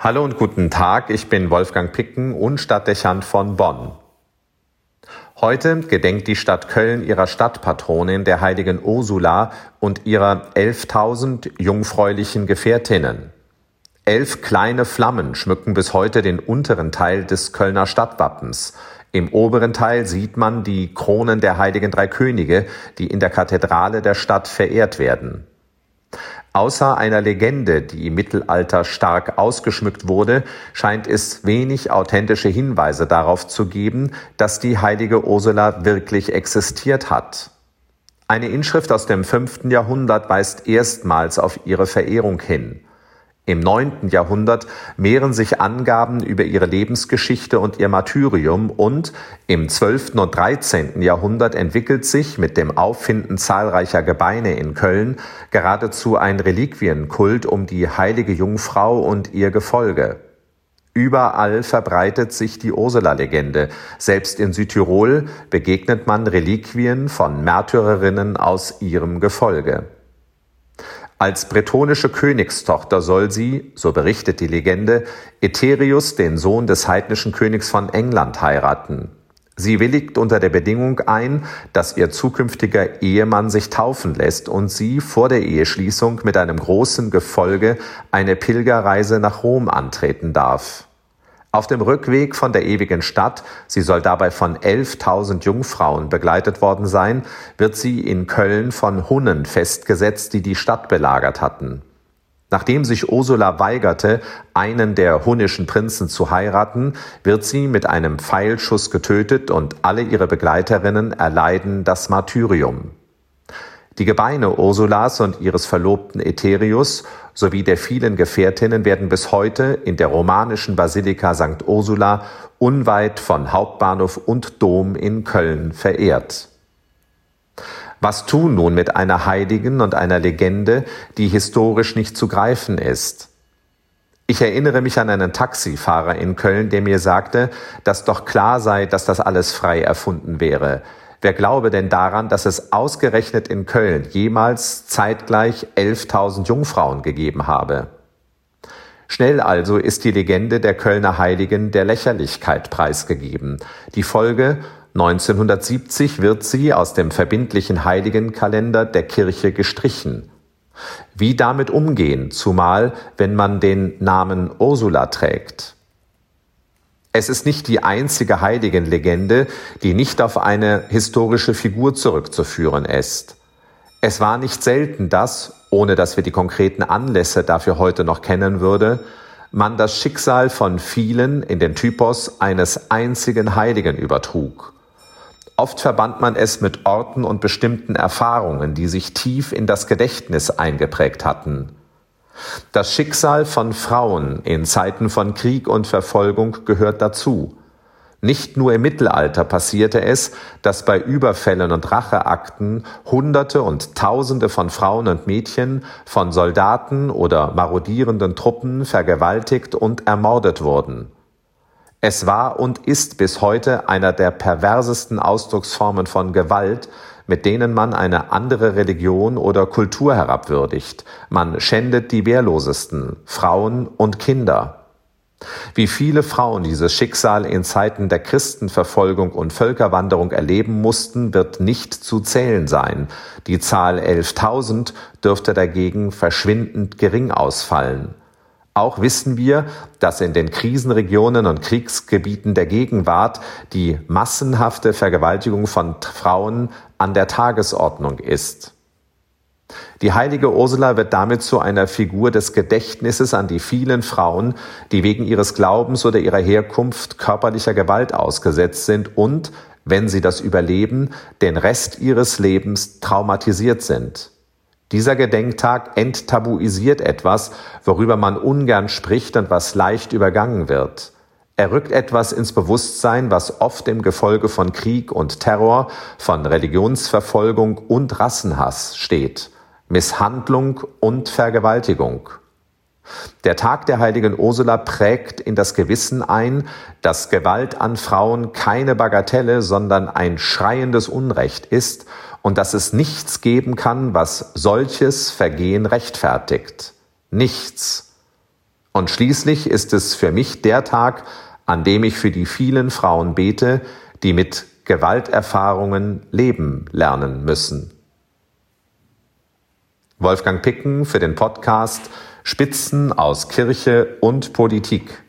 Hallo und guten Tag, ich bin Wolfgang Picken und Stadtdechant von Bonn. Heute gedenkt die Stadt Köln ihrer Stadtpatronin, der heiligen Ursula und ihrer 11.000 jungfräulichen Gefährtinnen. Elf kleine Flammen schmücken bis heute den unteren Teil des Kölner Stadtwappens. Im oberen Teil sieht man die Kronen der heiligen drei Könige, die in der Kathedrale der Stadt verehrt werden. Außer einer Legende, die im Mittelalter stark ausgeschmückt wurde, scheint es wenig authentische Hinweise darauf zu geben, dass die heilige Ursula wirklich existiert hat. Eine Inschrift aus dem fünften Jahrhundert weist erstmals auf ihre Verehrung hin. Im neunten Jahrhundert mehren sich Angaben über ihre Lebensgeschichte und ihr Martyrium und im zwölften und dreizehnten Jahrhundert entwickelt sich mit dem Auffinden zahlreicher Gebeine in Köln geradezu ein Reliquienkult um die heilige Jungfrau und ihr Gefolge. Überall verbreitet sich die Ursula-Legende. Selbst in Südtirol begegnet man Reliquien von Märtyrerinnen aus ihrem Gefolge. Als bretonische Königstochter soll sie, so berichtet die Legende, Eterius, den Sohn des heidnischen Königs von England, heiraten. Sie willigt unter der Bedingung ein, dass ihr zukünftiger Ehemann sich taufen lässt und sie vor der Eheschließung mit einem großen Gefolge eine Pilgerreise nach Rom antreten darf. Auf dem Rückweg von der ewigen Stadt, sie soll dabei von 11.000 Jungfrauen begleitet worden sein, wird sie in Köln von Hunnen festgesetzt, die die Stadt belagert hatten. Nachdem sich Ursula weigerte, einen der hunnischen Prinzen zu heiraten, wird sie mit einem Pfeilschuss getötet und alle ihre Begleiterinnen erleiden das Martyrium. Die Gebeine Ursulas und ihres Verlobten Eterius sowie der vielen Gefährtinnen werden bis heute in der romanischen Basilika St. Ursula unweit von Hauptbahnhof und Dom in Köln verehrt. Was tun nun mit einer Heiligen und einer Legende, die historisch nicht zu greifen ist? Ich erinnere mich an einen Taxifahrer in Köln, der mir sagte, dass doch klar sei, dass das alles frei erfunden wäre. Wer glaube denn daran, dass es ausgerechnet in Köln jemals zeitgleich 11.000 Jungfrauen gegeben habe? Schnell also ist die Legende der Kölner Heiligen der Lächerlichkeit preisgegeben. Die Folge 1970 wird sie aus dem verbindlichen Heiligenkalender der Kirche gestrichen. Wie damit umgehen, zumal wenn man den Namen Ursula trägt? Es ist nicht die einzige Heiligenlegende, die nicht auf eine historische Figur zurückzuführen ist. Es war nicht selten, dass, ohne dass wir die konkreten Anlässe dafür heute noch kennen würde, man das Schicksal von vielen in den Typos eines einzigen Heiligen übertrug. Oft verband man es mit Orten und bestimmten Erfahrungen, die sich tief in das Gedächtnis eingeprägt hatten. Das Schicksal von Frauen in Zeiten von Krieg und Verfolgung gehört dazu. Nicht nur im Mittelalter passierte es, dass bei Überfällen und Racheakten Hunderte und Tausende von Frauen und Mädchen von Soldaten oder marodierenden Truppen vergewaltigt und ermordet wurden. Es war und ist bis heute einer der perversesten Ausdrucksformen von Gewalt, mit denen man eine andere Religion oder Kultur herabwürdigt. Man schändet die Wehrlosesten, Frauen und Kinder. Wie viele Frauen dieses Schicksal in Zeiten der Christenverfolgung und Völkerwanderung erleben mussten, wird nicht zu zählen sein. Die Zahl 11.000 dürfte dagegen verschwindend gering ausfallen. Auch wissen wir, dass in den Krisenregionen und Kriegsgebieten der Gegenwart die massenhafte Vergewaltigung von Frauen an der Tagesordnung ist. Die heilige Ursula wird damit zu einer Figur des Gedächtnisses an die vielen Frauen, die wegen ihres Glaubens oder ihrer Herkunft körperlicher Gewalt ausgesetzt sind und, wenn sie das überleben, den Rest ihres Lebens traumatisiert sind. Dieser Gedenktag enttabuisiert etwas, worüber man ungern spricht und was leicht übergangen wird. Er rückt etwas ins Bewusstsein, was oft im Gefolge von Krieg und Terror, von Religionsverfolgung und Rassenhass steht. Misshandlung und Vergewaltigung. Der Tag der heiligen Ursula prägt in das Gewissen ein, dass Gewalt an Frauen keine Bagatelle, sondern ein schreiendes Unrecht ist und dass es nichts geben kann, was solches Vergehen rechtfertigt. Nichts. Und schließlich ist es für mich der Tag, an dem ich für die vielen Frauen bete, die mit Gewalterfahrungen leben lernen müssen. Wolfgang Picken für den Podcast Spitzen aus Kirche und Politik.